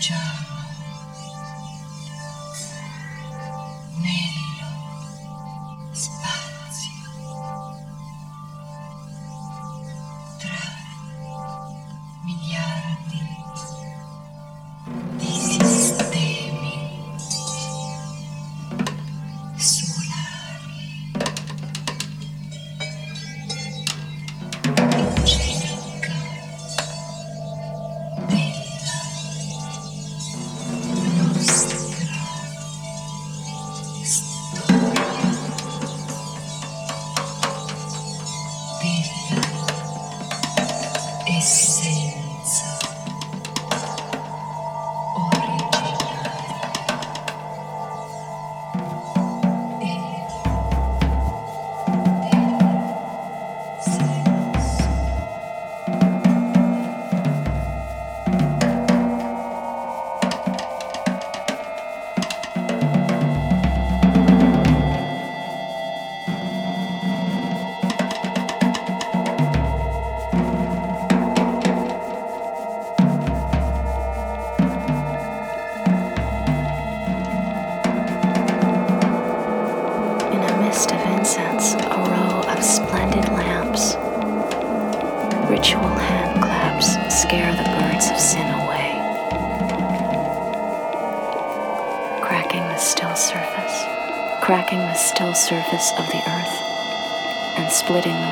job. Surface of the earth and splitting